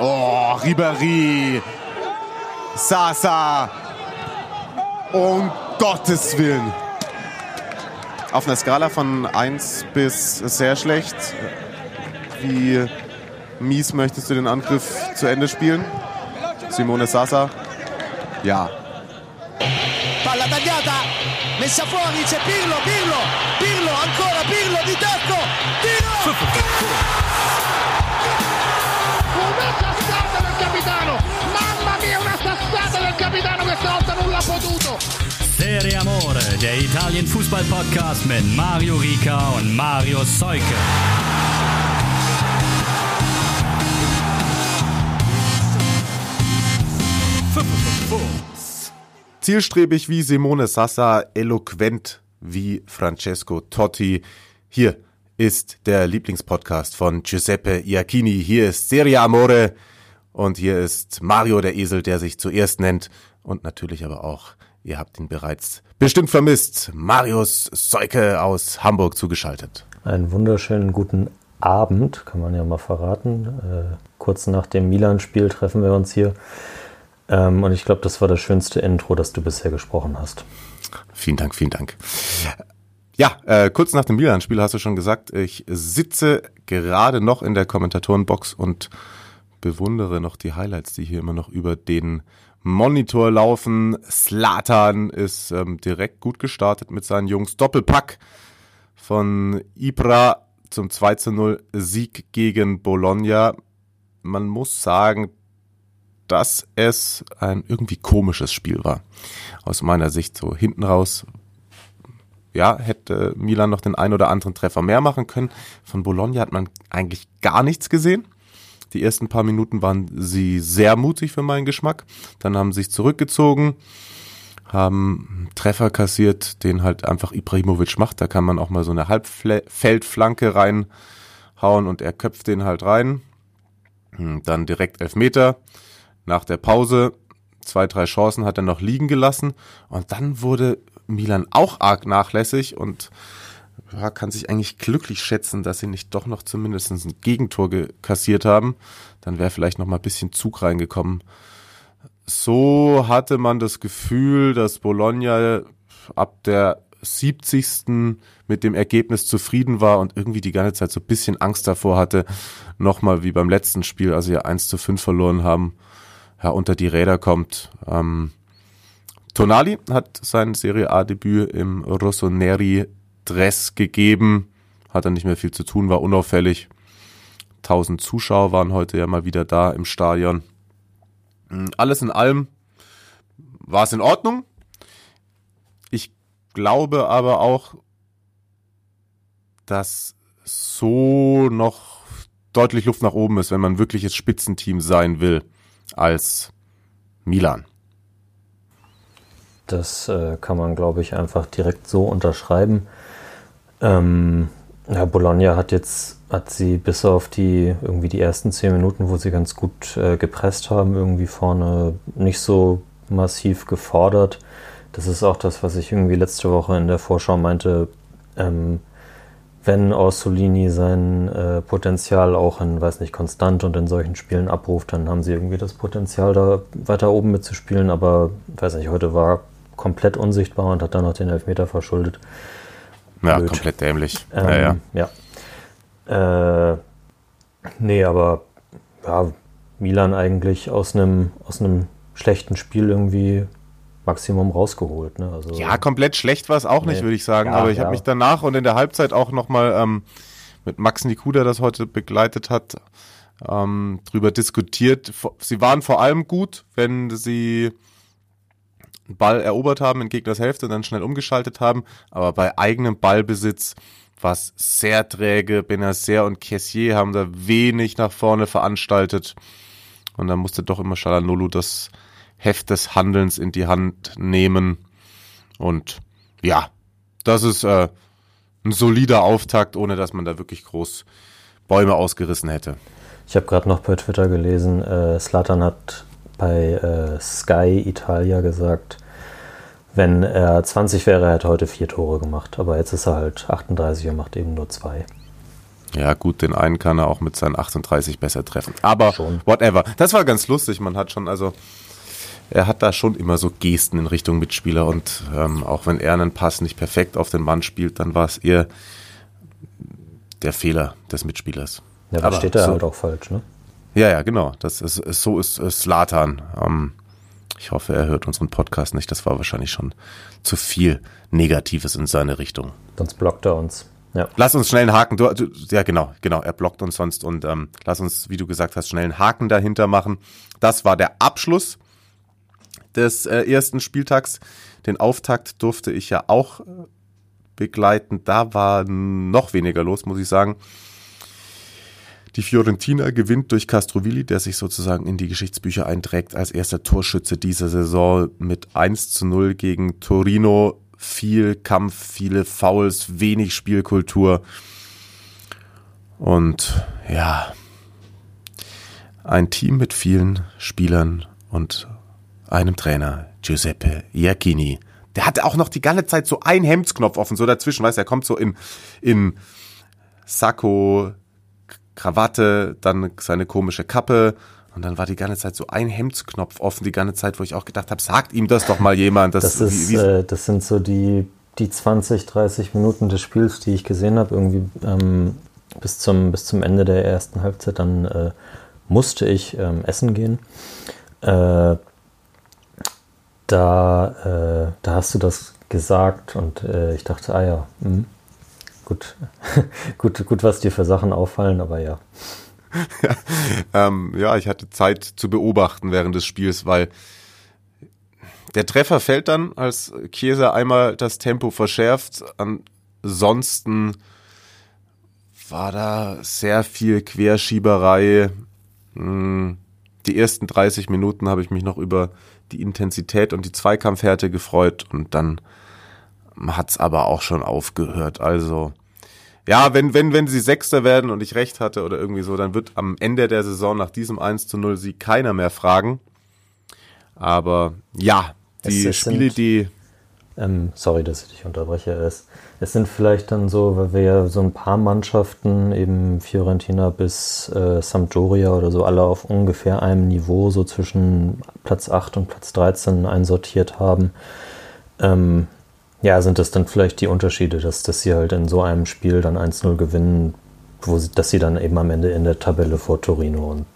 Oh, Ribéry. Sasa. Um Gottes Willen. Auf einer Skala von 1 bis sehr schlecht. Wie mies möchtest du den Angriff zu Ende spielen? Simone Sasa? Ja. Palla tagliata, messa fuori, c'è Pirlo, Pirlo, Pirlo, ancora Pirlo di tacco, tiro! Potuto! Serie Amore, der Italien Fußball Podcast mit Mario Rica und Mario Seuke. Zielstrebig wie Simone Sassa, eloquent wie Francesco Totti. Hier ist der Lieblingspodcast von Giuseppe Iacchini. Hier ist Serie Amore und hier ist Mario der Esel, der sich zuerst nennt und natürlich aber auch, ihr habt ihn bereits bestimmt vermisst, Marius Seuke aus Hamburg zugeschaltet. Einen wunderschönen guten Abend, kann man ja mal verraten. Äh, kurz nach dem Milan-Spiel treffen wir uns hier. Ähm, und ich glaube, das war das schönste Intro, das du bisher gesprochen hast. Vielen Dank, vielen Dank. Ja, äh, kurz nach dem Milan-Spiel hast du schon gesagt, ich sitze gerade noch in der Kommentatorenbox und bewundere noch die Highlights, die hier immer noch über den Monitor laufen. Slatan ist ähm, direkt gut gestartet mit seinen Jungs. Doppelpack von Ibra zum 2 zu 0 Sieg gegen Bologna. Man muss sagen, dass es ein irgendwie komisches Spiel war. Aus meiner Sicht so hinten raus. Ja, hätte Milan noch den ein oder anderen Treffer mehr machen können. Von Bologna hat man eigentlich gar nichts gesehen. Die ersten paar Minuten waren sie sehr mutig für meinen Geschmack. Dann haben sie sich zurückgezogen, haben Treffer kassiert, den halt einfach Ibrahimovic macht. Da kann man auch mal so eine Halbfeldflanke reinhauen und er köpft den halt rein. Dann direkt Elfmeter. Nach der Pause zwei, drei Chancen hat er noch liegen gelassen und dann wurde Milan auch arg nachlässig und ja, kann sich eigentlich glücklich schätzen, dass sie nicht doch noch zumindest ein Gegentor kassiert haben. Dann wäre vielleicht noch mal ein bisschen Zug reingekommen. So hatte man das Gefühl, dass Bologna ab der 70. mit dem Ergebnis zufrieden war und irgendwie die ganze Zeit so ein bisschen Angst davor hatte, nochmal wie beim letzten Spiel, als sie ja 1 zu 5 verloren haben, ja, unter die Räder kommt. Ähm, Tonali hat sein Serie A-Debüt im Rossoneri-Dress gegeben. Hat er nicht mehr viel zu tun, war unauffällig. 1000 Zuschauer waren heute ja mal wieder da im Stadion. Hm, alles in allem war es in Ordnung. Ich glaube aber auch, dass so noch deutlich Luft nach oben ist, wenn man wirkliches Spitzenteam sein will als Milan. Das äh, kann man, glaube ich, einfach direkt so unterschreiben. Ähm, ja, Bologna hat jetzt, hat sie bis auf die irgendwie die ersten zehn Minuten, wo sie ganz gut äh, gepresst haben, irgendwie vorne nicht so massiv gefordert. Das ist auch das, was ich irgendwie letzte Woche in der Vorschau meinte. Ähm, wenn Orsolini sein äh, Potenzial auch in, weiß nicht, konstant und in solchen Spielen abruft, dann haben sie irgendwie das Potenzial, da weiter oben mitzuspielen. Aber, weiß nicht, heute war komplett unsichtbar und hat dann noch den Elfmeter verschuldet. Ja, Blöd. komplett dämlich. Ähm, ja, ja. Äh, nee, aber ja, Milan eigentlich aus einem aus einem schlechten Spiel irgendwie Maximum rausgeholt. Ne? Also, ja, komplett schlecht war es auch nicht, würde ich sagen. Ja, aber ich ja. habe mich danach und in der Halbzeit auch nochmal ähm, mit Max Nikuda, das heute begleitet hat, ähm, drüber diskutiert. Sie waren vor allem gut, wenn sie Ball erobert haben in Gegners Hälfte dann schnell umgeschaltet haben. Aber bei eigenem Ballbesitz war es sehr träge. Benacer und Kessier haben da wenig nach vorne veranstaltet. Und dann musste doch immer Shalanolu das Heft des Handelns in die Hand nehmen. Und ja, das ist äh, ein solider Auftakt, ohne dass man da wirklich groß Bäume ausgerissen hätte. Ich habe gerade noch bei Twitter gelesen, äh, Slatan hat bei äh, Sky Italia gesagt, wenn er 20 wäre, er hätte heute vier Tore gemacht. Aber jetzt ist er halt 38 und macht eben nur zwei. Ja, gut, den einen kann er auch mit seinen 38 besser treffen. Aber Schon. whatever. Das war ganz lustig. Man hat schon, also, er hat da schon immer so Gesten in Richtung Mitspieler und ähm, auch wenn er einen Pass nicht perfekt auf den Mann spielt, dann war es eher der Fehler des Mitspielers. Ja, da steht er so- halt auch falsch, ne? Ja, ja, genau. Das ist, ist so ist Slatan. Ähm, ich hoffe, er hört unseren Podcast nicht. Das war wahrscheinlich schon zu viel Negatives in seine Richtung. Sonst blockt er uns. Ja. Lass uns schnell einen Haken. Du, du, ja, genau, genau. Er blockt uns sonst und ähm, lass uns, wie du gesagt hast, schnell einen Haken dahinter machen. Das war der Abschluss des äh, ersten Spieltags. Den Auftakt durfte ich ja auch äh, begleiten. Da war noch weniger los, muss ich sagen. Die Fiorentina gewinnt durch Castrovilli, der sich sozusagen in die Geschichtsbücher einträgt als erster Torschütze dieser Saison mit 1 zu 0 gegen Torino. Viel Kampf, viele Fouls, wenig Spielkultur. Und ja, ein Team mit vielen Spielern und einem Trainer, Giuseppe Iacchini. Der hatte auch noch die ganze Zeit so einen Hemdsknopf offen, so dazwischen, weißt du, er kommt so in, in Sakko, Krawatte, dann seine komische Kappe und dann war die ganze Zeit so ein Hemdsknopf offen, die ganze Zeit, wo ich auch gedacht habe, sagt ihm das doch mal jemand. Das, ist, wie, wie, äh, das sind so die, die 20, 30 Minuten des Spiels, die ich gesehen habe, irgendwie ähm, bis, zum, bis zum Ende der ersten Halbzeit. Dann äh, musste ich ähm, essen gehen. Äh, da, äh, da hast du das gesagt und äh, ich dachte, ah ja, hm, gut, gut, gut, was dir für Sachen auffallen, aber ja. ähm, ja, ich hatte Zeit zu beobachten während des Spiels, weil der Treffer fällt dann, als Chiesa einmal das Tempo verschärft. Ansonsten war da sehr viel Querschieberei. Hm, Die ersten 30 Minuten habe ich mich noch über die Intensität und die Zweikampfhärte gefreut und dann hat's aber auch schon aufgehört. Also ja, wenn, wenn, wenn sie Sechster werden und ich recht hatte oder irgendwie so, dann wird am Ende der Saison nach diesem 1 zu 0 Sieg keiner mehr fragen. Aber ja, die Es- es Spiele, sind- die, Ähm, sorry, dass ich dich unterbreche. Es, es sind vielleicht dann so, weil wir ja so ein paar Mannschaften, eben Fiorentina bis äh, Sampdoria oder so, alle auf ungefähr einem Niveau, so zwischen Platz 8 und Platz 13 einsortiert haben. Ähm, ja, sind das dann vielleicht die Unterschiede, dass, dass sie halt in so einem Spiel dann 1-0 gewinnen, wo sie, dass sie dann eben am Ende in der Tabelle vor Torino und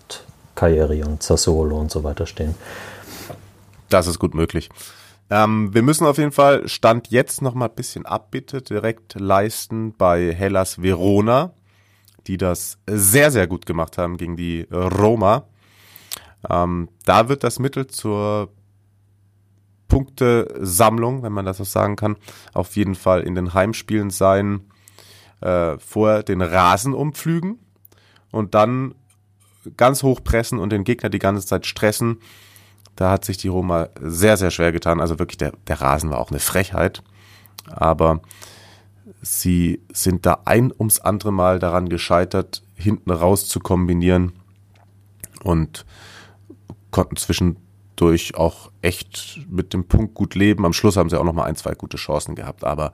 Cagliari und Sassuolo und so weiter stehen. das ist gut möglich. Ähm, wir müssen auf jeden Fall Stand jetzt noch mal ein bisschen Abbitte direkt leisten bei Hellas Verona, die das sehr, sehr gut gemacht haben gegen die Roma. Ähm, da wird das Mittel zur Punktesammlung, wenn man das so sagen kann, auf jeden Fall in den Heimspielen sein, äh, vorher den Rasen umpflügen und dann ganz hoch pressen und den Gegner die ganze Zeit stressen. Da hat sich die Roma sehr, sehr schwer getan. Also wirklich, der, der Rasen war auch eine Frechheit. Aber sie sind da ein ums andere Mal daran gescheitert, hinten raus zu kombinieren und konnten zwischendurch auch echt mit dem Punkt gut leben. Am Schluss haben sie auch noch mal ein, zwei gute Chancen gehabt. Aber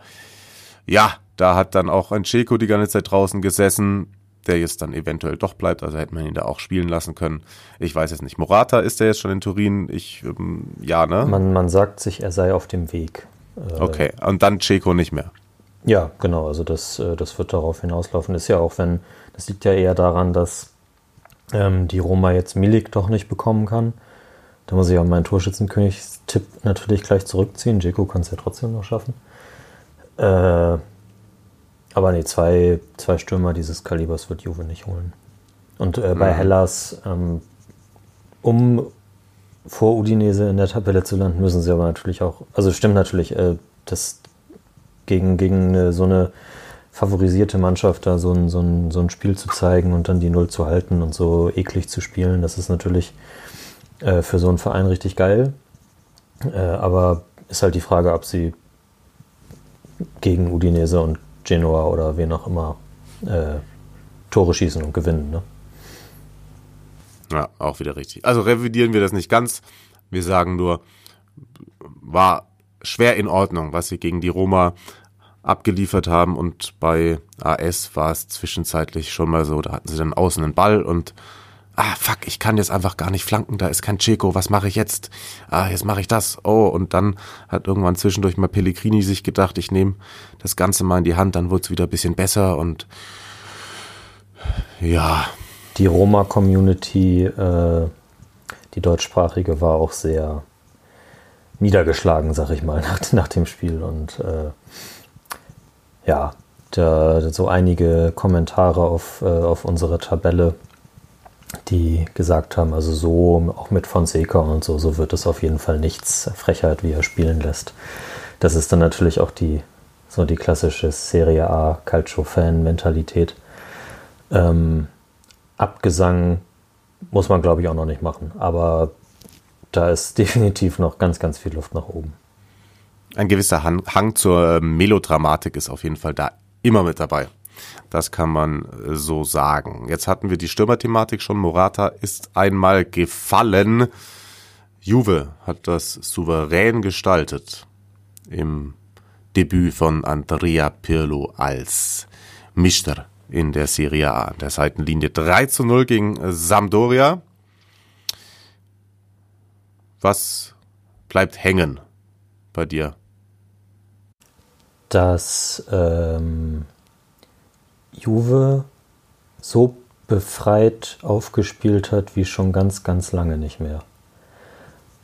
ja, da hat dann auch ein Ceco die ganze Zeit draußen gesessen, der jetzt dann eventuell doch bleibt. Also hätte man ihn da auch spielen lassen können. Ich weiß jetzt nicht. Morata ist der jetzt schon in Turin? Ich, ähm, ja, ne? Man, man sagt sich, er sei auf dem Weg. Äh, Okay, und dann Ceco nicht mehr. Ja, genau, also das, äh, das wird darauf hinauslaufen. Ist ja auch, wenn, das liegt ja eher daran, dass ähm, die Roma jetzt Milik doch nicht bekommen kann. Da muss ich auch meinen Torschützenkönig-Tipp natürlich gleich zurückziehen. Jeko kann es ja trotzdem noch schaffen. Äh, aber nee, zwei, zwei Stürmer dieses Kalibers wird Juve nicht holen. Und äh, bei Hellas, ähm, um vor Udinese in der Tabelle zu landen, müssen sie aber natürlich auch, also stimmt natürlich, äh, dass gegen, gegen eine, so eine favorisierte Mannschaft da so ein, so, ein, so ein Spiel zu zeigen und dann die Null zu halten und so eklig zu spielen, das ist natürlich äh, für so einen Verein richtig geil. Äh, aber ist halt die Frage, ob sie gegen Udinese und Genoa oder wen auch immer äh, Tore schießen und gewinnen. Ne? Ja, auch wieder richtig. Also revidieren wir das nicht ganz. Wir sagen nur, war schwer in Ordnung, was sie gegen die Roma abgeliefert haben und bei AS war es zwischenzeitlich schon mal so, da hatten sie dann außen einen Ball und ah fuck, ich kann jetzt einfach gar nicht flanken, da ist kein Checo, was mache ich jetzt? Ah, jetzt mache ich das. Oh, und dann hat irgendwann zwischendurch mal Pellegrini sich gedacht, ich nehme das Ganze mal in die Hand, dann wurde es wieder ein bisschen besser und ja. Die Roma-Community, äh, die deutschsprachige, war auch sehr niedergeschlagen, sag ich mal, nach, nach dem Spiel und äh, ja, da, so einige Kommentare auf, äh, auf unsere Tabelle, die gesagt haben, also so, auch mit Fonseca und so, so wird es auf jeden Fall nichts. Frechheit, wie er spielen lässt. Das ist dann natürlich auch die, so die klassische Serie A Calcio-Fan-Mentalität. Ähm, Abgesang muss man, glaube ich, auch noch nicht machen. Aber da ist definitiv noch ganz, ganz viel Luft nach oben ein gewisser Hang, Hang zur Melodramatik ist auf jeden Fall da immer mit dabei. Das kann man äh, so sagen. Jetzt hatten wir die Stürmerthematik schon. Morata ist einmal gefallen. Juve hat das souverän gestaltet im Debüt von Andrea Pirlo als Mischter in der Serie A. Der Seitenlinie 3 zu 0 gegen Sampdoria. Was bleibt hängen bei dir? dass ähm, Juve so befreit aufgespielt hat wie schon ganz, ganz lange nicht mehr.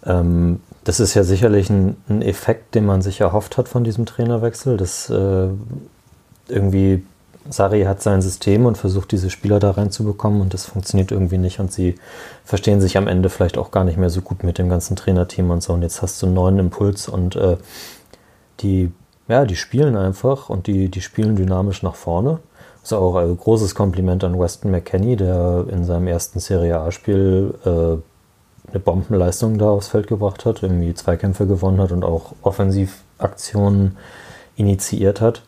Ähm, das ist ja sicherlich ein, ein, Effekt, den man sich erhofft hat von diesem Trainerwechsel. dass äh, irgendwie Sari hat sein System und versucht, diese Spieler da reinzubekommen und das funktioniert irgendwie nicht und sie verstehen sich am Ende vielleicht auch gar nicht mehr so gut mit dem ganzen Trainerteam und so. Und jetzt hast du einen neuen Impuls und äh, die ja, die spielen einfach und die, die spielen dynamisch nach vorne. Ist auch ein großes Kompliment an Weston McKenney, der in seinem ersten Serie A-Spiel äh, eine Bombenleistung da aufs Feld gebracht hat, irgendwie Zweikämpfe gewonnen hat und auch Offensivaktionen initiiert hat.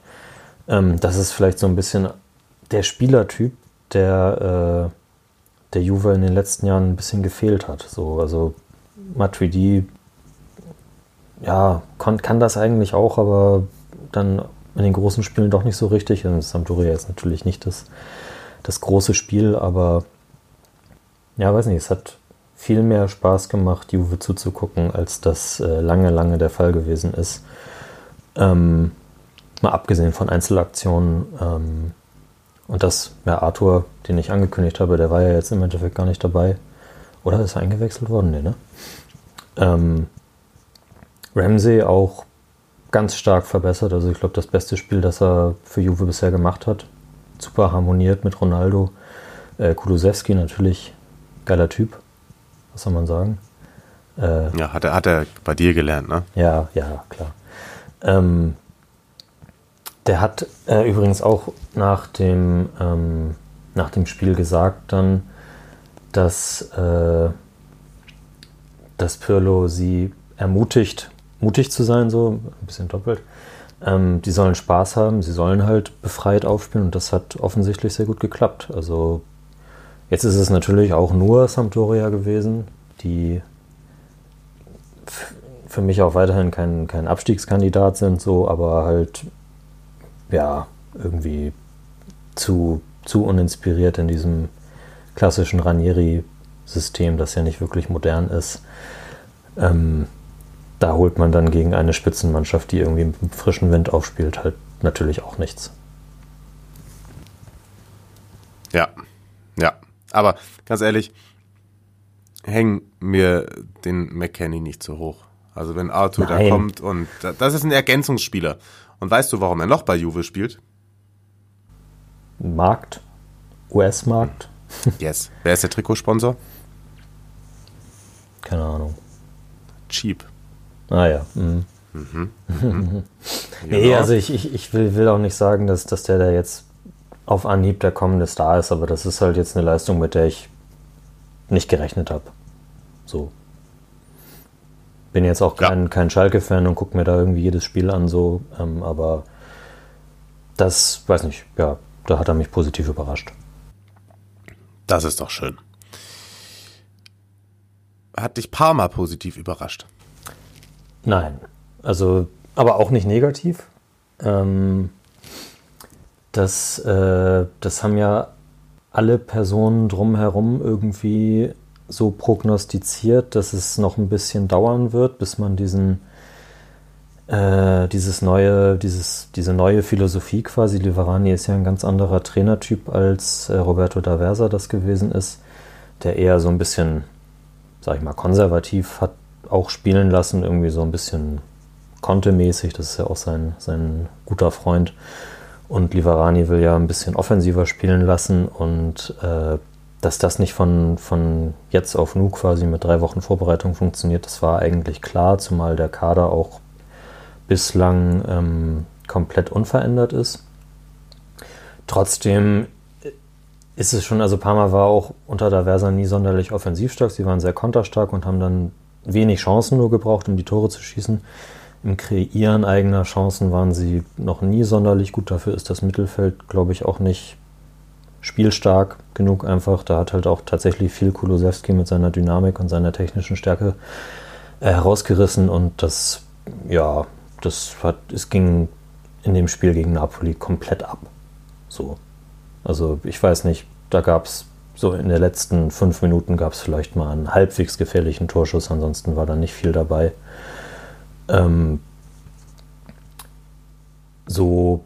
Ähm, das ist vielleicht so ein bisschen der Spielertyp, der, äh, der Juve in den letzten Jahren ein bisschen gefehlt hat. So, also Matuidi ja, kann das eigentlich auch, aber dann in den großen Spielen doch nicht so richtig. Und Sampdoria ist natürlich nicht das, das große Spiel, aber ja, weiß nicht, es hat viel mehr Spaß gemacht, Juve zuzugucken, als das äh, lange, lange der Fall gewesen ist. Ähm, mal abgesehen von Einzelaktionen. Ähm, und das, ja, Arthur, den ich angekündigt habe, der war ja jetzt im Endeffekt gar nicht dabei. Oder ist er eingewechselt worden? Nee, ne? Ähm, Ramsey auch ganz stark verbessert. Also ich glaube, das beste Spiel, das er für Juve bisher gemacht hat. Super harmoniert mit Ronaldo. Äh, Kulusewski natürlich geiler Typ. Was soll man sagen? Äh, ja, hat er, hat er bei dir gelernt, ne? Ja, ja, klar. Ähm, der hat äh, übrigens auch nach dem, ähm, nach dem Spiel gesagt dann, dass, äh, dass Pirlo sie ermutigt, mutig zu sein, so ein bisschen doppelt. Ähm, die sollen Spaß haben, sie sollen halt befreit aufspielen und das hat offensichtlich sehr gut geklappt. Also jetzt ist es natürlich auch nur Sampdoria gewesen, die für mich auch weiterhin kein, kein Abstiegskandidat sind, so, aber halt ja irgendwie zu, zu uninspiriert in diesem klassischen Ranieri-System, das ja nicht wirklich modern ist. Ähm, da holt man dann gegen eine Spitzenmannschaft, die irgendwie mit frischen Wind aufspielt, halt natürlich auch nichts. Ja, ja. Aber ganz ehrlich, hängen mir den McKenny nicht so hoch. Also wenn Arthur Nein. da kommt und das ist ein Ergänzungsspieler. Und weißt du, warum er noch bei Juve spielt? Markt. US-Markt. Yes. Wer ist der Trikotsponsor? Keine Ahnung. Cheap. Ah ja. Mhm. Mhm. Mhm. nee, also ich, ich, ich will, will auch nicht sagen, dass, dass der da jetzt auf Anhieb der kommende Star ist, aber das ist halt jetzt eine Leistung, mit der ich nicht gerechnet habe. So. Bin jetzt auch kein, ja. kein Schalke-Fan und gucke mir da irgendwie jedes Spiel an, so, ähm, aber das, weiß nicht, ja, da hat er mich positiv überrascht. Das ist doch schön. Hat dich Parma positiv überrascht? Nein. Also, aber auch nicht negativ. Ähm, das, äh, das haben ja alle Personen drumherum irgendwie so prognostiziert, dass es noch ein bisschen dauern wird, bis man diesen äh, dieses neue, dieses, diese neue Philosophie quasi. Liverani ist ja ein ganz anderer Trainertyp als äh, Roberto D'Aversa das gewesen ist, der eher so ein bisschen, sag ich mal, konservativ hat auch spielen lassen, irgendwie so ein bisschen Conte-mäßig. Das ist ja auch sein, sein guter Freund. Und Liverani will ja ein bisschen offensiver spielen lassen und äh, dass das nicht von, von jetzt auf nu quasi mit drei Wochen Vorbereitung funktioniert, das war eigentlich klar, zumal der Kader auch bislang ähm, komplett unverändert ist. Trotzdem ist es schon, also Parma war auch unter der Versa nie sonderlich offensiv stark. Sie waren sehr konterstark und haben dann wenig Chancen nur gebraucht, um die Tore zu schießen. Im Kreieren eigener Chancen waren sie noch nie sonderlich gut. Dafür ist das Mittelfeld, glaube ich, auch nicht spielstark genug einfach. Da hat halt auch tatsächlich viel Kulosewski mit seiner Dynamik und seiner technischen Stärke äh, herausgerissen und das, ja, das hat, es ging in dem Spiel gegen Napoli komplett ab. So. Also ich weiß nicht, da gab es so in den letzten fünf Minuten gab es vielleicht mal einen halbwegs gefährlichen Torschuss, ansonsten war da nicht viel dabei. Ähm, so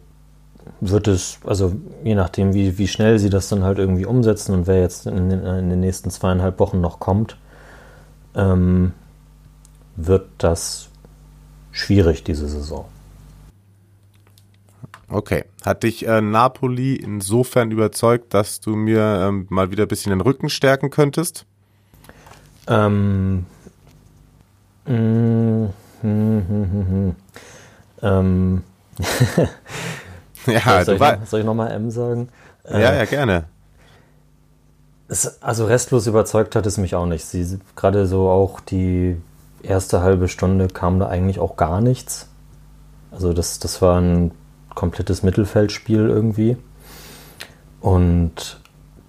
wird es, also je nachdem, wie, wie schnell sie das dann halt irgendwie umsetzen und wer jetzt in den, in den nächsten zweieinhalb Wochen noch kommt, ähm, wird das schwierig diese Saison. Okay. Hat dich äh, Napoli insofern überzeugt, dass du mir ähm, mal wieder ein bisschen den Rücken stärken könntest? Ähm. Mm, hm, hm, hm, hm. ähm. ja, soll, ich, noch, soll ich nochmal M sagen? Äh, ja, ja, gerne. Es, also restlos überzeugt hat es mich auch nicht. Sie gerade so auch die erste halbe Stunde kam da eigentlich auch gar nichts. Also das, das war ein komplettes Mittelfeldspiel irgendwie. Und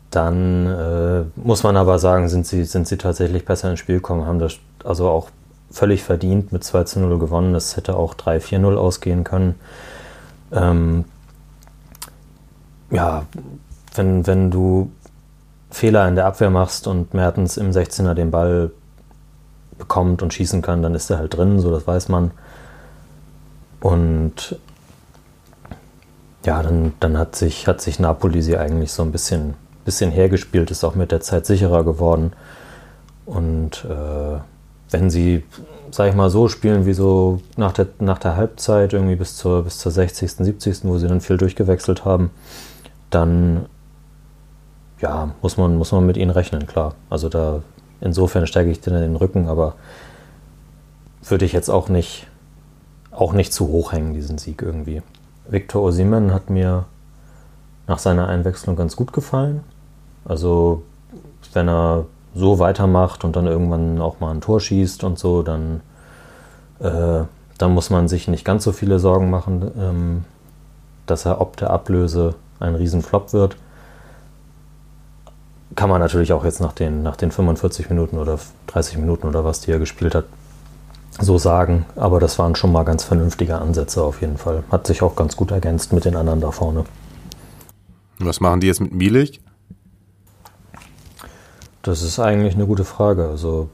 dann äh, muss man aber sagen, sind sie, sind sie tatsächlich besser ins Spiel gekommen, haben das also auch völlig verdient mit 2 zu 0 gewonnen. Es hätte auch 3-4-0 ausgehen können. Ähm, ja, wenn, wenn du Fehler in der Abwehr machst und Mertens im 16er den Ball bekommt und schießen kann, dann ist er halt drin, so das weiß man. Und ja, dann, dann hat, sich, hat sich Napoli sie eigentlich so ein bisschen, bisschen hergespielt, ist auch mit der Zeit sicherer geworden. Und äh, wenn sie, sag ich mal, so spielen wie so nach der, nach der Halbzeit, irgendwie bis zur, bis zur 60., 70., wo sie dann viel durchgewechselt haben, dann ja, muss man, muss man mit ihnen rechnen, klar. Also da insofern steige ich denen in den Rücken, aber würde ich jetzt auch nicht, auch nicht zu hoch hängen, diesen Sieg irgendwie. Victor Osimen hat mir nach seiner Einwechslung ganz gut gefallen. Also wenn er so weitermacht und dann irgendwann auch mal ein Tor schießt und so, dann, äh, dann muss man sich nicht ganz so viele Sorgen machen, ähm, dass er ob der Ablöse ein Riesenflop wird. Kann man natürlich auch jetzt nach den, nach den 45 Minuten oder 30 Minuten oder was, die er gespielt hat, so sagen. Aber das waren schon mal ganz vernünftige Ansätze auf jeden Fall. Hat sich auch ganz gut ergänzt mit den anderen da vorne. Was machen die jetzt mit Milik? Das ist eigentlich eine gute Frage. Also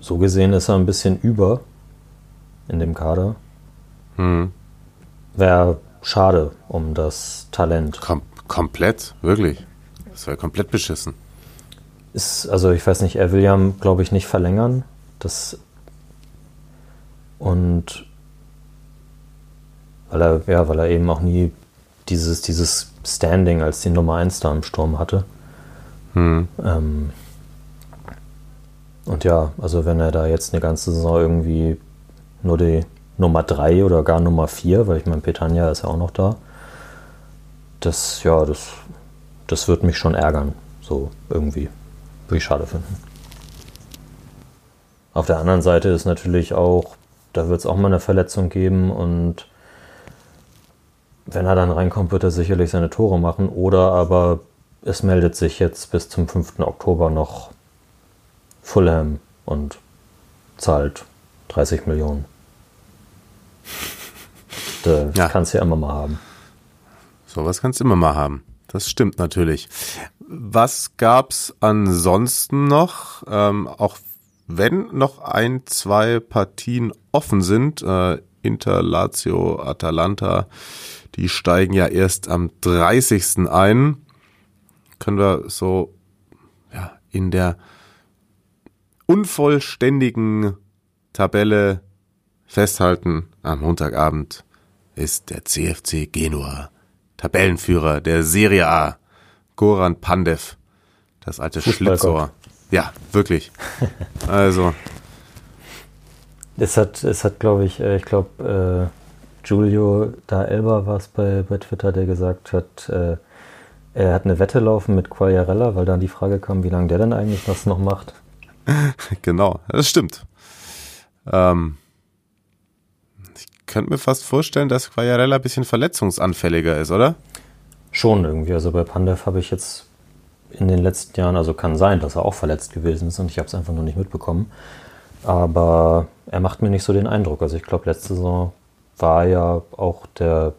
so gesehen ist er ein bisschen über in dem Kader. Hm. Wäre schade um das Talent. Kom komplett, wirklich. Das wäre komplett beschissen. Ist, also ich weiß nicht, er will ja, glaube ich, nicht verlängern. Das und weil er, ja, weil er eben auch nie dieses, dieses Standing als die Nummer 1 da im Sturm hatte. Hm. Ähm, und ja, also wenn er da jetzt eine ganze Saison irgendwie nur die Nummer 3 oder gar Nummer 4, weil ich meine, Petania ist ja auch noch da, das, ja, das, das wird mich schon ärgern. So irgendwie. Würde ich schade finden. Auf der anderen Seite ist natürlich auch da wird es auch mal eine Verletzung geben und wenn er dann reinkommt, wird er sicherlich seine Tore machen. Oder aber es meldet sich jetzt bis zum 5. Oktober noch Fulham und zahlt 30 Millionen. Das ja. kannst du ja immer mal haben. Sowas kannst du immer mal haben. Das stimmt natürlich. Was gab's ansonsten noch? Ähm, auch wenn noch ein, zwei Partien offen sind, äh, Inter, Lazio, Atalanta, die steigen ja erst am 30. ein, können wir so ja, in der unvollständigen Tabelle festhalten, am Montagabend ist der CFC Genua Tabellenführer der Serie A, Goran Pandev, das alte Schlitzohr. Ja, wirklich. Also. Es hat, es hat, glaube ich, äh, ich glaube, äh, Giulio da Elba war es bei, bei Twitter, der gesagt hat, äh, er hat eine Wette laufen mit Quagliarella, weil dann die Frage kam, wie lange der denn eigentlich was noch macht. genau, das stimmt. Ähm, könnte mir fast vorstellen, dass Quagliarella ein bisschen verletzungsanfälliger ist, oder? Schon irgendwie. Also bei Pandev habe ich jetzt in den letzten Jahren, also kann sein, dass er auch verletzt gewesen ist und ich habe es einfach noch nicht mitbekommen. Aber er macht mir nicht so den Eindruck. Also ich glaube, letzte Saison war er ja auch der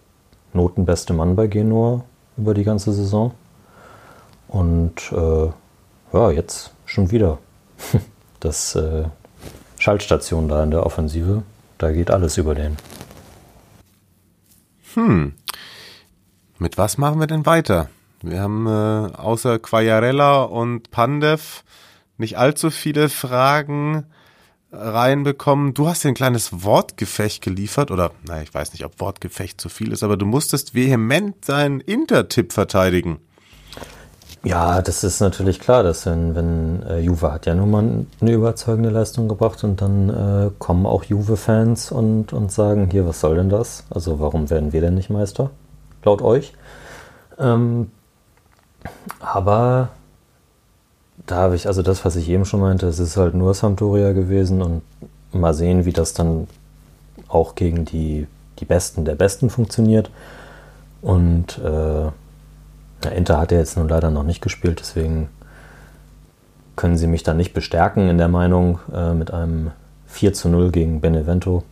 notenbeste Mann bei Genua über die ganze Saison. Und äh, ja, jetzt schon wieder. Das äh, Schaltstation da in der Offensive, da geht alles über den. Hm. Mit was machen wir denn weiter? Wir haben äh, außer Quagliarella und Pandev nicht allzu viele Fragen reinbekommen. Du hast dir ein kleines Wortgefecht geliefert, oder naja, ich weiß nicht, ob Wortgefecht zu viel ist, aber du musstest vehement deinen Intertipp verteidigen. Ja, das ist natürlich klar, dass wenn, wenn äh, Juve hat ja nun mal eine überzeugende Leistung gebracht und dann äh, kommen auch Juve-Fans und, und sagen, hier, was soll denn das? Also warum werden wir denn nicht Meister? Laut euch. Ähm, aber da habe ich, also das, was ich eben schon meinte, es ist halt nur Sampdoria gewesen und mal sehen, wie das dann auch gegen die, die Besten der Besten funktioniert. Und äh, Inter hat ja jetzt nun leider noch nicht gespielt, deswegen können sie mich da nicht bestärken in der Meinung äh, mit einem 4 zu 0 gegen Benevento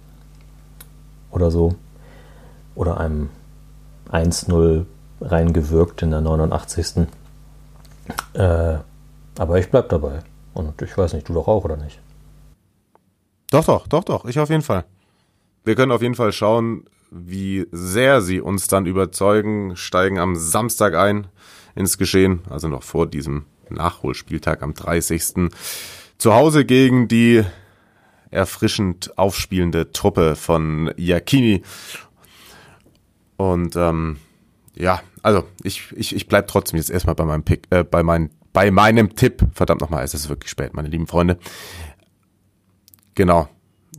oder so. Oder einem 1-0 reingewirkt in der 89. Äh, aber ich bleib dabei. Und ich weiß nicht, du doch auch, oder nicht? Doch, doch, doch, doch, ich auf jeden Fall. Wir können auf jeden Fall schauen, wie sehr sie uns dann überzeugen, steigen am Samstag ein ins Geschehen, also noch vor diesem Nachholspieltag am 30. Zu Hause gegen die erfrischend aufspielende Truppe von Iacchini. Und ähm, ja, also ich, ich, ich bleib trotzdem jetzt erstmal bei meinem Pick, äh, bei, mein, bei meinem Tipp. Verdammt nochmal, es ist wirklich spät, meine lieben Freunde. Genau,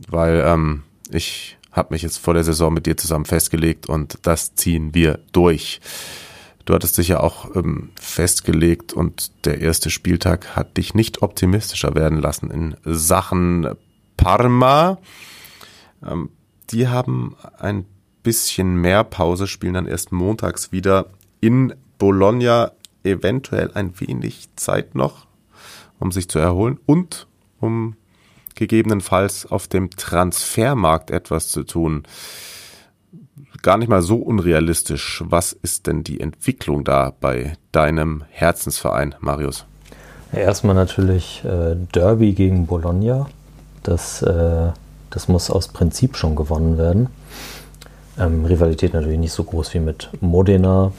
weil ähm, ich habe mich jetzt vor der Saison mit dir zusammen festgelegt und das ziehen wir durch. Du hattest dich ja auch ähm, festgelegt und der erste Spieltag hat dich nicht optimistischer werden lassen in Sachen Parma. Ähm, die haben ein bisschen mehr Pause, spielen dann erst montags wieder in Bologna. Eventuell ein wenig Zeit noch, um sich zu erholen und um gegebenenfalls auf dem Transfermarkt etwas zu tun. Gar nicht mal so unrealistisch. Was ist denn die Entwicklung da bei deinem Herzensverein, Marius? Erstmal natürlich äh, Derby gegen Bologna. Das, äh, das muss aus Prinzip schon gewonnen werden. Ähm, Rivalität natürlich nicht so groß wie mit Modena,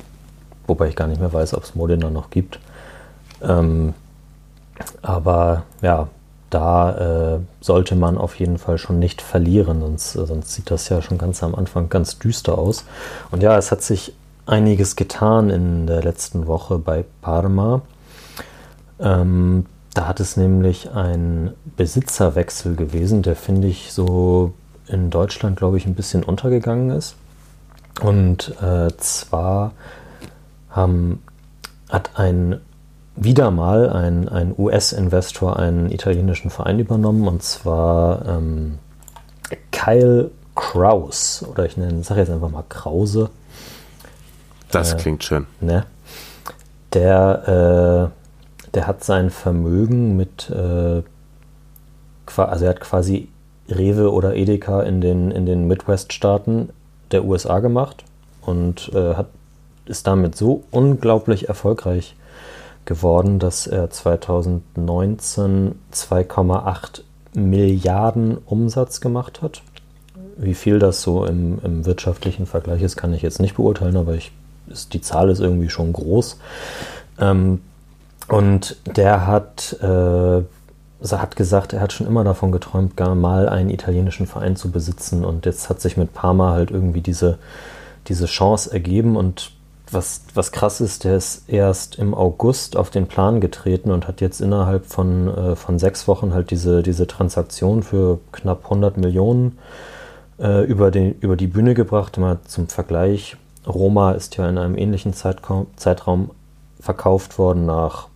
wobei ich gar nicht mehr weiß, ob es Modena noch gibt. Ähm, aber ja, da äh, sollte man auf jeden Fall schon nicht verlieren, sonst, äh, sonst sieht das ja schon ganz am Anfang ganz düster aus. Und ja, es hat sich einiges getan in der letzten Woche bei Parma. Ähm, da hat es nämlich einen Besitzerwechsel gewesen, der finde ich so in Deutschland, glaube ich, ein bisschen untergegangen ist. Und äh, zwar haben, hat ein wieder mal ein, ein US-Investor einen italienischen Verein übernommen und zwar ähm, Kyle Kraus oder ich sage jetzt einfach mal Krause. Das äh, klingt schön. Ne? Der, äh, der hat sein Vermögen mit, äh, also er hat quasi Rewe oder Edeka in den, in den Midwest-Staaten der USA gemacht und äh, hat, ist damit so unglaublich erfolgreich geworden, dass er 2019 2,8 Milliarden Umsatz gemacht hat. Wie viel das so im, im, wirtschaftlichen Vergleich ist, kann ich jetzt nicht beurteilen, aber ich, ist, die Zahl ist irgendwie schon groß. Ähm, und der hat, äh, hat gesagt, er hat schon immer davon geträumt, gar mal einen italienischen Verein zu besitzen. Und jetzt hat sich mit Parma halt irgendwie diese, diese Chance ergeben. Und was, was krass ist, der ist erst im August auf den Plan getreten und hat jetzt innerhalb von, äh, von sechs Wochen halt diese, diese Transaktion für knapp 100 Millionen äh, über, den, über die Bühne gebracht. Mal zum Vergleich, Roma ist ja in einem ähnlichen Zeitraum, Zeitraum verkauft worden nach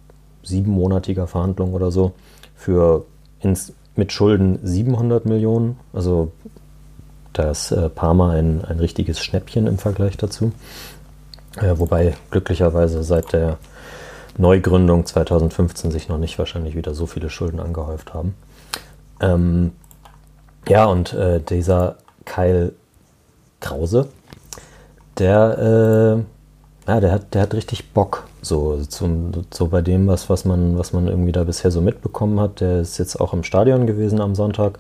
siebenmonatiger Verhandlung oder so für ins, mit Schulden 700 Millionen. Also da ist äh, Parma ein, ein richtiges Schnäppchen im Vergleich dazu. Äh, wobei glücklicherweise seit der Neugründung 2015 sich noch nicht wahrscheinlich wieder so viele Schulden angehäuft haben. Ähm, ja, und äh, dieser Kyle Krause, der, äh, ja, der hat, der hat richtig Bock. So, zum, so bei dem, was, was, man, was man irgendwie da bisher so mitbekommen hat. Der ist jetzt auch im Stadion gewesen am Sonntag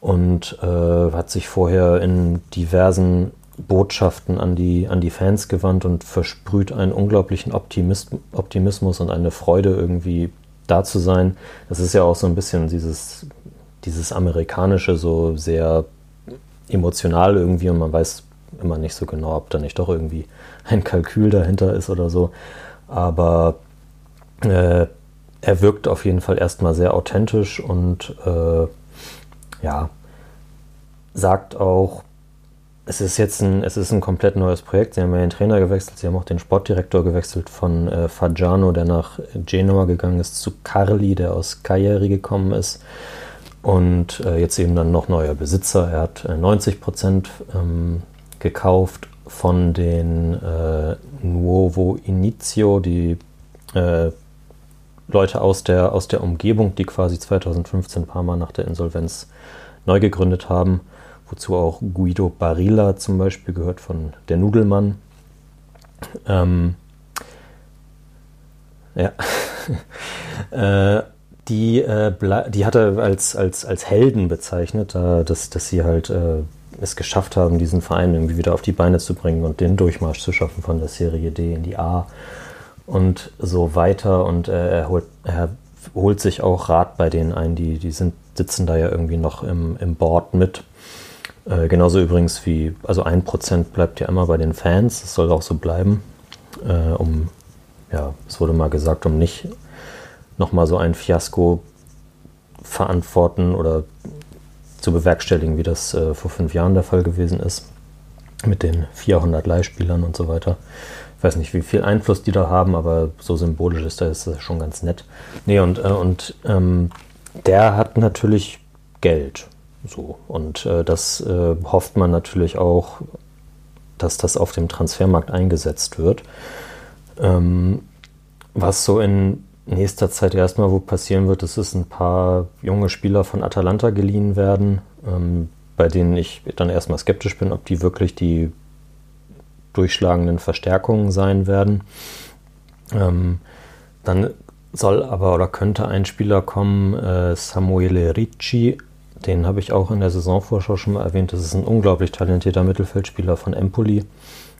und äh, hat sich vorher in diversen Botschaften an die, an die Fans gewandt und versprüht einen unglaublichen Optimis Optimismus und eine Freude, irgendwie da zu sein. Das ist ja auch so ein bisschen dieses, dieses amerikanische, so sehr emotional irgendwie und man weiß immer nicht so genau, ob da nicht doch irgendwie ein Kalkül dahinter ist oder so. Aber äh, er wirkt auf jeden Fall erstmal sehr authentisch und äh, ja, sagt auch, es ist jetzt ein, es ist ein komplett neues Projekt. Sie haben ja den Trainer gewechselt, sie haben auch den Sportdirektor gewechselt von äh, Fagiano, der nach Genua gegangen ist, zu Carli, der aus Cagliari gekommen ist. Und äh, jetzt eben dann noch neuer Besitzer. Er hat äh, 90 Prozent ähm, gekauft von den äh, Nuovo Inizio, die äh, Leute aus der, aus der Umgebung, die quasi 2015 ein paar Mal nach der Insolvenz neu gegründet haben wozu auch Guido Barilla zum Beispiel gehört von Der Nudelmann. Ähm, ja. äh, die, äh, die hat er als, als, als Helden bezeichnet, äh, dass, dass sie halt äh, es geschafft haben, diesen Verein irgendwie wieder auf die Beine zu bringen und den Durchmarsch zu schaffen von der Serie D in die A und so weiter. Und äh, er, holt, er holt sich auch Rat bei denen ein, die, die sind, sitzen da ja irgendwie noch im, im Board mit. Äh, genauso übrigens wie, also ein Prozent bleibt ja immer bei den Fans, das soll auch so bleiben, äh, um, ja, es wurde mal gesagt, um nicht nochmal so ein Fiasko verantworten oder zu bewerkstelligen, wie das äh, vor fünf Jahren der Fall gewesen ist, mit den 400 Leihspielern und so weiter. Ich weiß nicht, wie viel Einfluss die da haben, aber so symbolisch ist das, schon ganz nett. Nee, und, äh, und ähm, der hat natürlich Geld. So, und äh, das äh, hofft man natürlich auch, dass das auf dem Transfermarkt eingesetzt wird. Ähm, was so in nächster Zeit erstmal wo passieren wird, ist, dass ein paar junge Spieler von Atalanta geliehen werden, ähm, bei denen ich dann erstmal skeptisch bin, ob die wirklich die durchschlagenden Verstärkungen sein werden. Ähm, dann soll aber oder könnte ein Spieler kommen, äh, Samuele Ricci, den habe ich auch in der Saisonvorschau schon mal erwähnt. Das ist ein unglaublich talentierter Mittelfeldspieler von Empoli.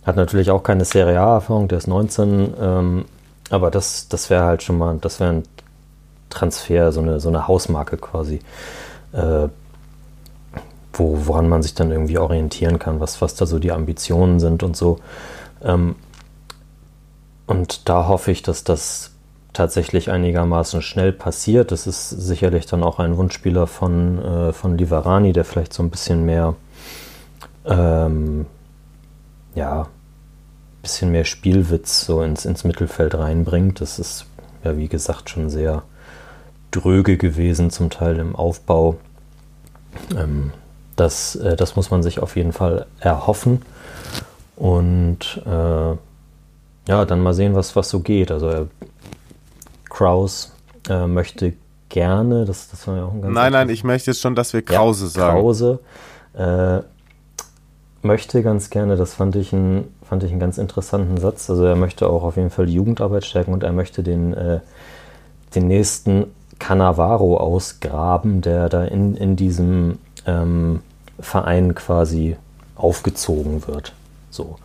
Hat natürlich auch keine Serie A-Erfahrung, der ist 19. Ähm, aber das, das wäre halt schon mal, das ein Transfer, so eine, so eine Hausmarke quasi, äh, wo, woran man sich dann irgendwie orientieren kann, was, was da so die Ambitionen sind und so. Ähm, und da hoffe ich, dass das tatsächlich einigermaßen schnell passiert. Das ist sicherlich dann auch ein Wunschspieler von, äh, von Liverani, der vielleicht so ein bisschen mehr, ähm, ja, bisschen mehr Spielwitz so ins, ins Mittelfeld reinbringt. Das ist ja, wie gesagt, schon sehr dröge gewesen, zum Teil im Aufbau. Ähm, das, äh, das muss man sich auf jeden Fall erhoffen. Und äh, ja, dann mal sehen, was, was so geht. Also er Kraus äh, möchte gerne, das, das war ja auch ein ganz Nein, nein, ich möchte jetzt schon, dass wir Krause ja, sagen. Krause äh, möchte ganz gerne, das fand ich, ein, fand ich einen ganz interessanten Satz, also er möchte auch auf jeden Fall die Jugendarbeit stärken und er möchte den, äh, den nächsten Cannavaro ausgraben, der da in, in diesem ähm, Verein quasi aufgezogen wird. So.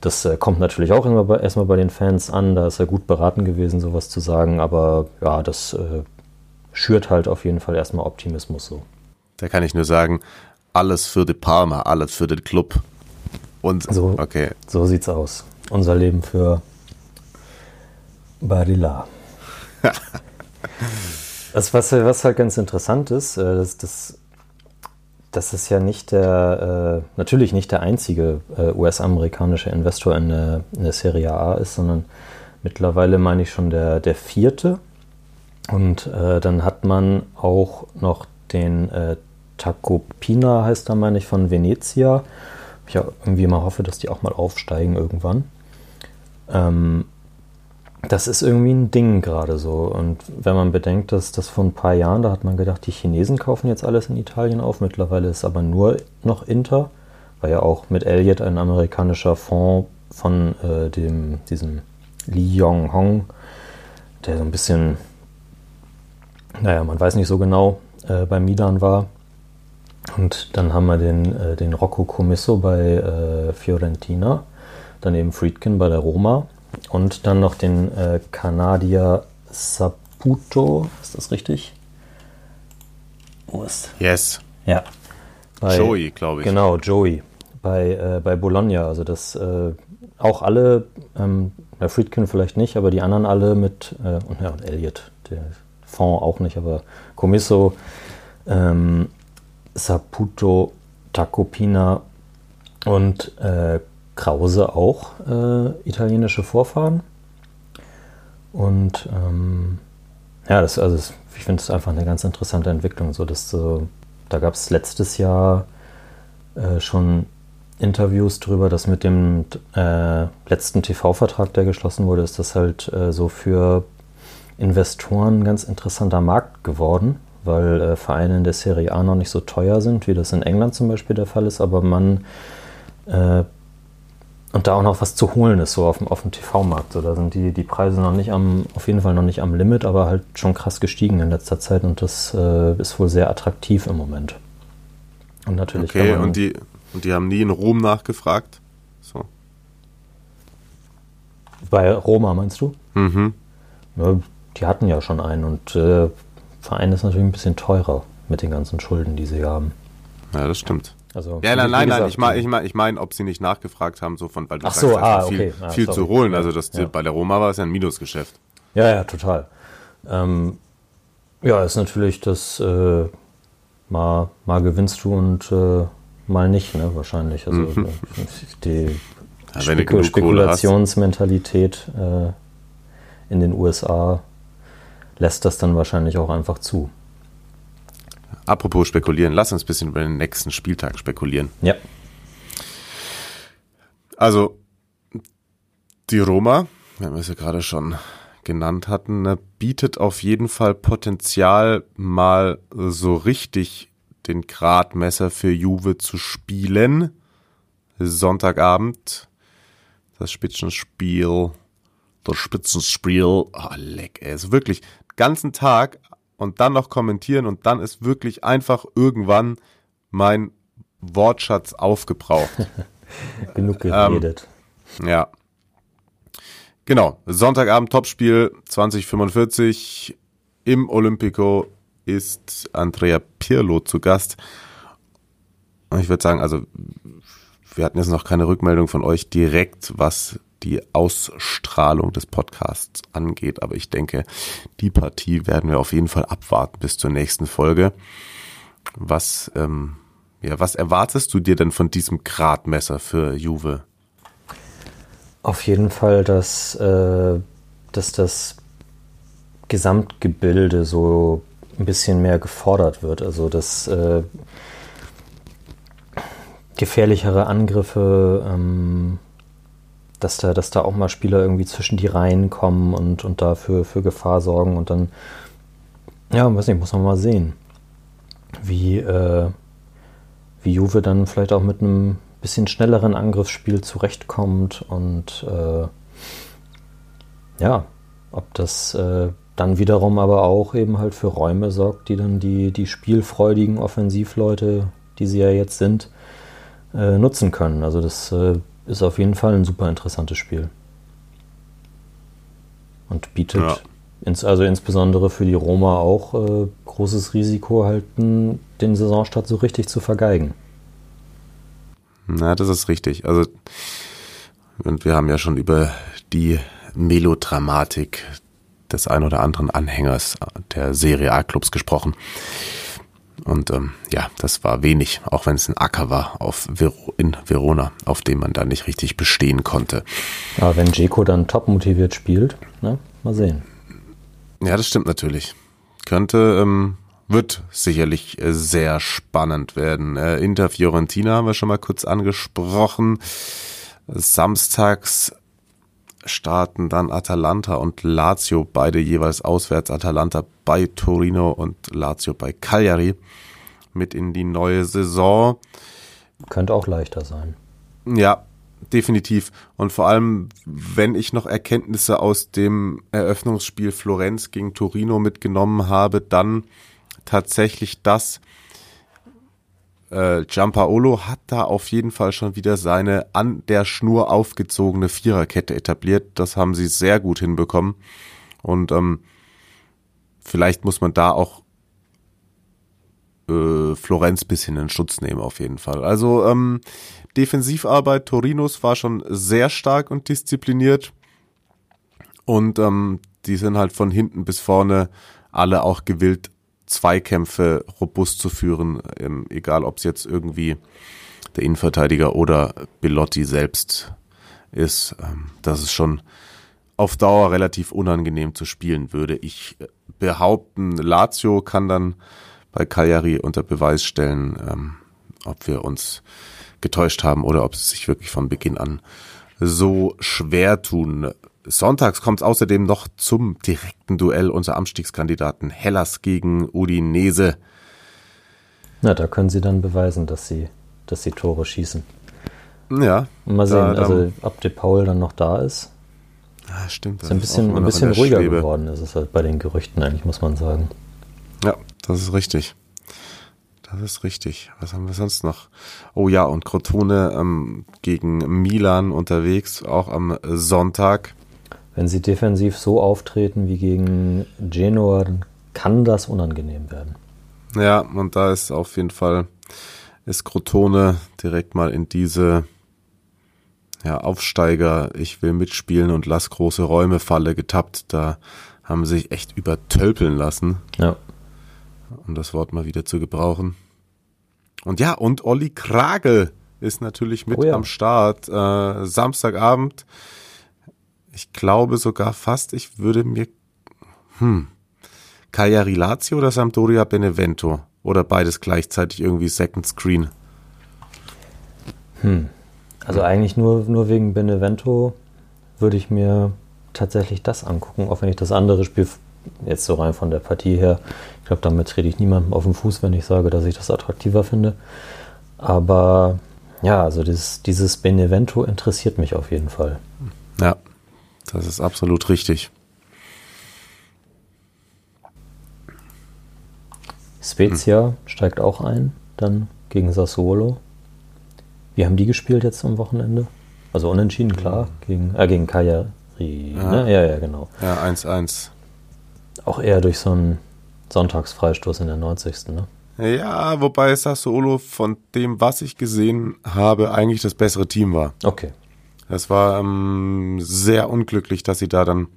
Das äh, kommt natürlich auch erstmal bei den Fans an, da ist er gut beraten gewesen, sowas zu sagen, aber ja, das äh, schürt halt auf jeden Fall erstmal Optimismus so. Da kann ich nur sagen, alles für die Palma, alles für den Club. Und So, okay. so sieht's aus. Unser Leben für Barilla. das, was, was halt ganz interessant ist, äh, das, das, das ist ja nicht der, äh, natürlich nicht der einzige äh, US-amerikanische Investor in der, in der Serie A ist, sondern mittlerweile meine ich schon der, der vierte. Und äh, dann hat man auch noch den äh, Tacopina, heißt er, meine ich, von Venezia. Ich ja irgendwie mal hoffe, dass die auch mal aufsteigen irgendwann. Ähm, das ist irgendwie ein Ding gerade so. Und wenn man bedenkt, dass das vor ein paar Jahren, da hat man gedacht, die Chinesen kaufen jetzt alles in Italien auf. Mittlerweile ist aber nur noch Inter, weil ja auch mit Elliott ein amerikanischer Fonds von äh, dem, diesem Li Yong Hong, der so ein bisschen, naja, man weiß nicht so genau, äh, bei Milan war. Und dann haben wir den, äh, den Rocco Commisso bei äh, Fiorentina, dann eben Friedkin bei der Roma und dann noch den äh, Kanadier Saputo, ist das richtig? Wo ist? Yes. Ja. Bei, Joey, glaube ich. Genau, Joey. Bei, äh, bei Bologna. Also das äh, auch alle, ähm, der Friedkin vielleicht nicht, aber die anderen alle mit, äh, und ja, und Elliot, der Fond auch nicht, aber Commisso, ähm, Saputo, Tacopina und äh, Krause auch äh, italienische Vorfahren. Und ähm, ja, das, also das, ich finde es einfach eine ganz interessante Entwicklung. So, dass, so, da gab es letztes Jahr äh, schon Interviews drüber, dass mit dem äh, letzten TV-Vertrag, der geschlossen wurde, ist das halt äh, so für Investoren ein ganz interessanter Markt geworden, weil äh, Vereine in der Serie A noch nicht so teuer sind, wie das in England zum Beispiel der Fall ist, aber man äh, und da auch noch was zu holen ist, so auf dem, auf dem TV-Markt. So, da sind die, die Preise noch nicht am, auf jeden Fall noch nicht am Limit, aber halt schon krass gestiegen in letzter Zeit und das äh, ist wohl sehr attraktiv im Moment. Und natürlich Okay, man, und die, und die haben nie in Rom nachgefragt. So. bei Roma meinst du? Mhm. Ja, die hatten ja schon einen und äh, Verein ist natürlich ein bisschen teurer mit den ganzen Schulden, die sie haben. Ja, das stimmt. Also, Ja, nein, nein, nein, ich meine, ich mein, ich mein, ob sie nicht nachgefragt haben, so von, weil du Ach so, sagst, ah, viel, okay. Ah, viel sorry. zu holen. Also das, Ja. bei der Roma war es ja ein Minusgeschäft. Ja, ja, total. Ähm, ja, ist natürlich das, äh, mal, mal gewinnst du und äh, mal nicht, ne, wahrscheinlich. Also äh, die Mhm. Ja, Spekul. Spekulationsmentalität äh, in den USA lässt das dann wahrscheinlich auch einfach zu. Apropos spekulieren, lass uns ein bisschen über den nächsten Spieltag spekulieren. Ja, Also, die Roma, wenn wir sie gerade schon genannt hatten, ne, bietet auf jeden Fall Potenzial, mal so richtig den Gradmesser für Juve zu spielen. Sonntagabend, das Spitzenspiel, das Spitzenspiel, oh, leck, ey, ist wirklich ganzen Tag und dann noch kommentieren und dann ist wirklich einfach irgendwann mein Wortschatz aufgebraucht. genug Ähm, geredet. Ja. Genau. Sonntagabend Topspiel 2045 im Olympico ist Andrea Pirlo zu Gast. Und ich würde sagen, also wir hatten jetzt noch keine Rückmeldung von euch direkt, was die Ausstrahlung des Podcasts angeht. Aber ich denke, die Partie werden wir auf jeden Fall abwarten bis zur nächsten Folge. Was, ähm, ja, was erwartest du dir denn von diesem Gradmesser für Juve? Auf jeden Fall, dass, äh, dass das Gesamtgebilde so ein bisschen mehr gefordert wird. Also dass äh, gefährlichere Angriffe, ähm, dass, da, dass da auch mal Spieler irgendwie zwischen die Reihen kommen und, und dafür für Gefahr sorgen und dann, ja, weiß nicht, muss man mal sehen, wie, äh, wie Juve dann vielleicht auch mit einem bisschen schnelleren Angriffsspiel zurechtkommt und äh, ja, ob das äh, dann wiederum aber auch eben halt für Räume sorgt, die dann die, die spielfreudigen Offensivleute, die sie ja jetzt sind, äh, nutzen können. Also das äh, ist auf jeden Fall ein super interessantes Spiel. Und bietet ja. ins, also insbesondere für die Roma auch äh, großes Risiko, halt den Saisonstart so richtig zu vergeigen. Na, das ist richtig. Also, und wir haben ja schon über die Melodramatik des ein oder anderen Anhängers der Serie A-Clubs gesprochen. Und ähm, ja, das war wenig, auch wenn es ein Acker war auf Ver in Verona, auf dem man da nicht richtig bestehen konnte. Aber wenn Jeko dann top motiviert spielt, ne? mal sehen. Ja, das stimmt natürlich. Könnte, ähm, wird sicherlich äh, sehr spannend werden. Äh, Inter Fiorentina haben wir schon mal kurz angesprochen. Samstags starten dann Atalanta und Lazio, beide jeweils auswärts. Atalanta bei Torino und Lazio bei Cagliari mit in die neue Saison. Könnte auch leichter sein. Ja, definitiv. Und vor allem, wenn ich noch Erkenntnisse aus dem Eröffnungsspiel Florenz gegen Torino mitgenommen habe, dann tatsächlich das, äh, Giampaolo hat da auf jeden Fall schon wieder seine an der Schnur aufgezogene Viererkette etabliert. Das haben sie sehr gut hinbekommen. Und ähm, vielleicht muss man da auch äh, Florenz bisschen in Schutz nehmen, auf jeden Fall. Also ähm, Defensivarbeit Torinos war schon sehr stark und diszipliniert. Und ähm, die sind halt von hinten bis vorne alle auch gewillt, Zweikämpfe robust zu führen, ähm, egal ob es jetzt irgendwie der Innenverteidiger oder Belotti selbst ist. Ähm, das ist schon auf Dauer relativ unangenehm zu spielen, würde ich äh, behaupten. Lazio kann dann bei Cagliari unter Beweis stellen, ähm, ob wir uns getäuscht haben oder ob sie sich wirklich von Beginn an so schwer tun. Sonntags kommt es außerdem noch zum direkten Duell unserer Amstiegskandidaten Hellas gegen Udinese. Na, da können sie dann beweisen, dass sie, dass sie Tore schießen. Ja. mal sehen, da, also ob De Paul dann noch da ist. Ja, stimmt. Ist ein bisschen, ein bisschen ruhiger Schwebe. geworden ist es halt bei den Gerüchten eigentlich, muss man sagen. Ja, das ist richtig. Das ist richtig. Was haben wir sonst noch? Oh ja, und Crotone ähm, gegen Milan unterwegs, auch am Sonntag. Wenn sie defensiv so auftreten wie gegen Genoa, dann kann das unangenehm werden. Ja, und da ist auf jeden Fall, ist Crotone direkt mal in diese ja, Aufsteiger, ich will mitspielen und lass große Räume Falle getappt. Da haben sie sich echt übertölpeln lassen. Ja. Um das Wort mal wieder zu gebrauchen. Und ja, und Olli Kragel ist natürlich mit oh ja. am Start. Äh, Samstagabend ich glaube sogar fast, ich würde mir, hm, Cagliari Lazio oder Sampdoria Benevento? Oder beides gleichzeitig irgendwie Second Screen? Hm. Also eigentlich nur, nur wegen Benevento würde ich mir tatsächlich das angucken, auch wenn ich das andere Spiel jetzt so rein von der Partie her, ich glaube, damit trete ich niemandem auf den Fuß, wenn ich sage, dass ich das attraktiver finde. Aber ja, also dieses, dieses Benevento interessiert mich auf jeden Fall. Ja, das ist absolut richtig. Spezia hm. steigt auch ein, dann gegen Sassuolo. Wie haben die gespielt jetzt am Wochenende? Also unentschieden, klar, gegen, äh, gegen Cagliari. Ja. Ne? ja, ja, genau. Ja, 1-1. Auch eher durch so einen Sonntagsfreistoß in der 90. Ne? Ja, wobei Sassuolo von dem, was ich gesehen habe, eigentlich das bessere Team war. Okay, es war ähm, sehr unglücklich, dass sie da dann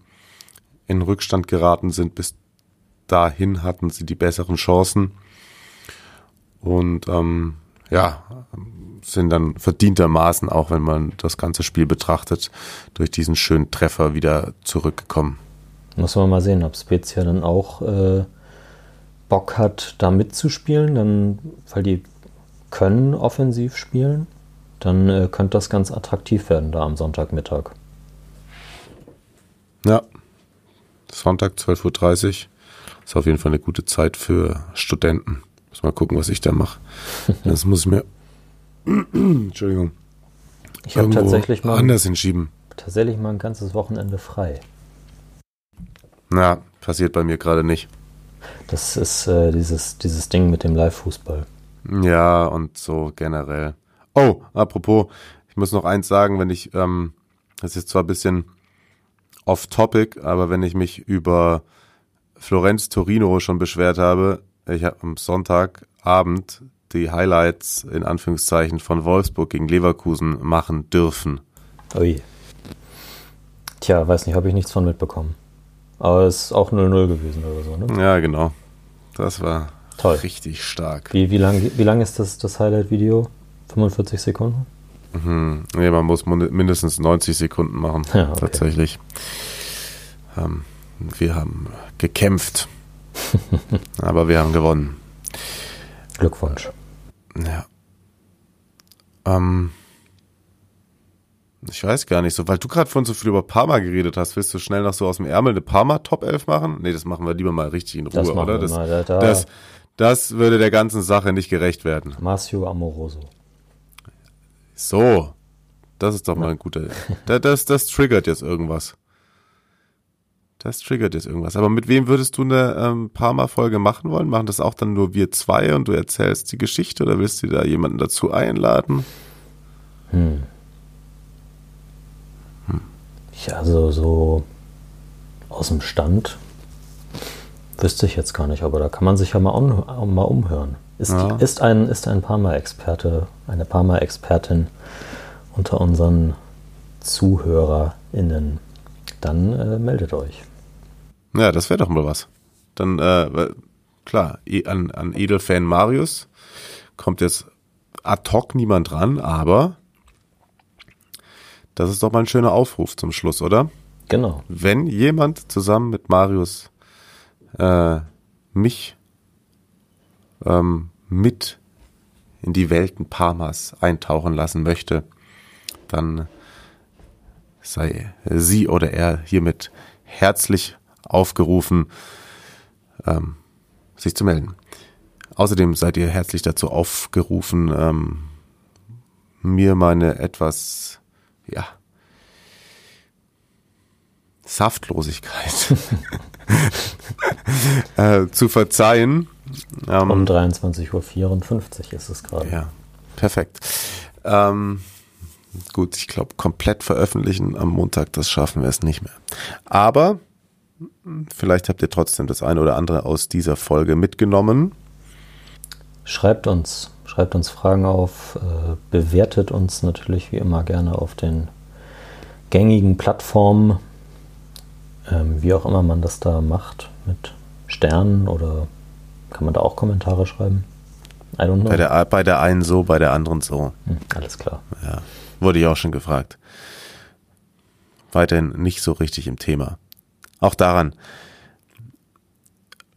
in Rückstand geraten sind. Bis dahin hatten sie die besseren Chancen. Und ähm, ja, sind dann verdientermaßen, auch wenn man das ganze Spiel betrachtet, durch diesen schönen Treffer wieder zurückgekommen. Muss man mal sehen, ob Spezia dann auch äh, Bock hat, da mitzuspielen, dann, weil die können offensiv spielen dann äh, könnte das ganz attraktiv werden da am Sonntagmittag. Ja, Sonntag 12.30 Uhr ist auf jeden Fall eine gute Zeit für Studenten. Muss mal gucken, was ich da mache. Das muss ich mir Entschuldigung. Ich habe tatsächlich mal, anders hinschieben. tatsächlich mal ein ganzes Wochenende frei. Na, passiert bei mir gerade nicht. Das ist äh, dieses, dieses Ding mit dem Live-Fußball. Ja, und so generell. Oh, apropos, ich muss noch eins sagen, wenn ich, ähm, das ist zwar ein bisschen off-topic, aber wenn ich mich über Florenz Torino schon beschwert habe, ich habe am Sonntagabend die Highlights in Anführungszeichen von Wolfsburg gegen Leverkusen machen dürfen. Ui. Tja, weiß nicht, habe ich nichts von mitbekommen. Aber es ist auch 0-0 gewesen oder so, ne? Ja, genau. Das war Toll. richtig stark. Wie, wie lang, wie lang ist das, das Highlight-Video? 45 Sekunden? Mhm. Nee, man muss mindestens 90 Sekunden machen, Ja, okay. tatsächlich. Ähm, wir haben gekämpft, aber wir haben gewonnen. Glückwunsch. Ja. Ähm, ich weiß gar nicht so, weil du gerade vorhin so viel über Parma geredet hast, willst du schnell noch so aus dem Ärmel eine Parma Top 11 machen? Nee, das machen wir lieber mal richtig in Ruhe, Das oder? Das. Da, da, das, das würde der ganzen Sache nicht gerecht werden. Marcio Amoroso. So, das ist doch mal ein guter. Das, das, das triggert jetzt irgendwas. Das triggert jetzt irgendwas. Aber mit wem würdest du eine ähm, Parma-Folge machen wollen? Machen das auch dann nur wir zwei und du erzählst die Geschichte oder willst du da jemanden dazu einladen? Hm. Ja, also so aus dem Stand wüsste ich jetzt gar nicht, aber da kann man sich ja mal, um, mal umhören. Ist, Ja. ist ein, ist ein Parma-Experte, eine Parma-Expertin unter unseren ZuhörerInnen, dann äh, meldet euch. Ja, das wäre doch mal was. Dann, äh, klar, an, an Edelfan Marius kommt jetzt ad hoc niemand ran, aber das ist doch mal ein schöner Aufruf zum Schluss, oder? Genau. wenn jemand zusammen mit Marius äh, mich ähm, mit in die Welten Parmas eintauchen lassen möchte, dann sei sie oder er hiermit herzlich aufgerufen, ähm, sich zu melden. Außerdem seid ihr herzlich dazu aufgerufen, ähm, mir meine etwas, ja, Saftlosigkeit äh, zu verzeihen. Ähm, Um 23.54 Uhr ist es gerade. ja, perfekt. Ähm, gut, ich glaube, komplett veröffentlichen am Montag, das schaffen wir es nicht mehr. Aber vielleicht habt ihr trotzdem das eine oder andere aus dieser Folge mitgenommen. Schreibt uns, schreibt uns Fragen auf, äh, bewertet uns natürlich wie immer gerne auf den gängigen Plattformen, ähm, wie auch immer man das da macht, mit Sternen oder kann man da auch Kommentare schreiben? I don't know. Bei der, bei der einen so, bei der anderen so. Hm, alles klar. Ja, wurde ich auch schon gefragt. Weiterhin nicht so richtig im Thema. Auch daran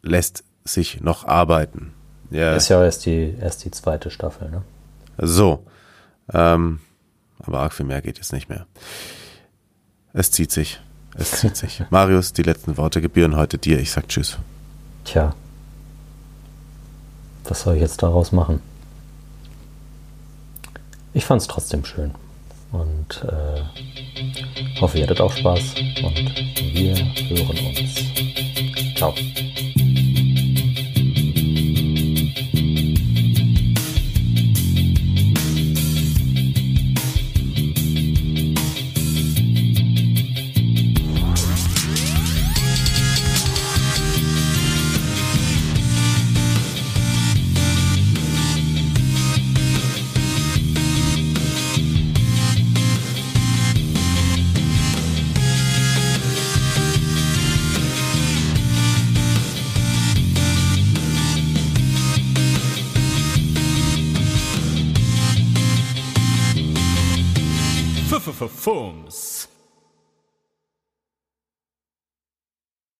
lässt sich noch arbeiten. Ja, Ist ja erst die, erst die zweite Staffel, ne? so. Ähm, aber arg viel mehr geht jetzt nicht mehr. Es zieht sich. Es zieht sich. Marius, die letzten Worte gebühren heute dir. Ich sag Tschüss. Tja. Was soll ich jetzt daraus machen? Ich fand es trotzdem schön. Und äh, hoffe, ihr hattet auch Spaß. Und wir hören uns. Ciao.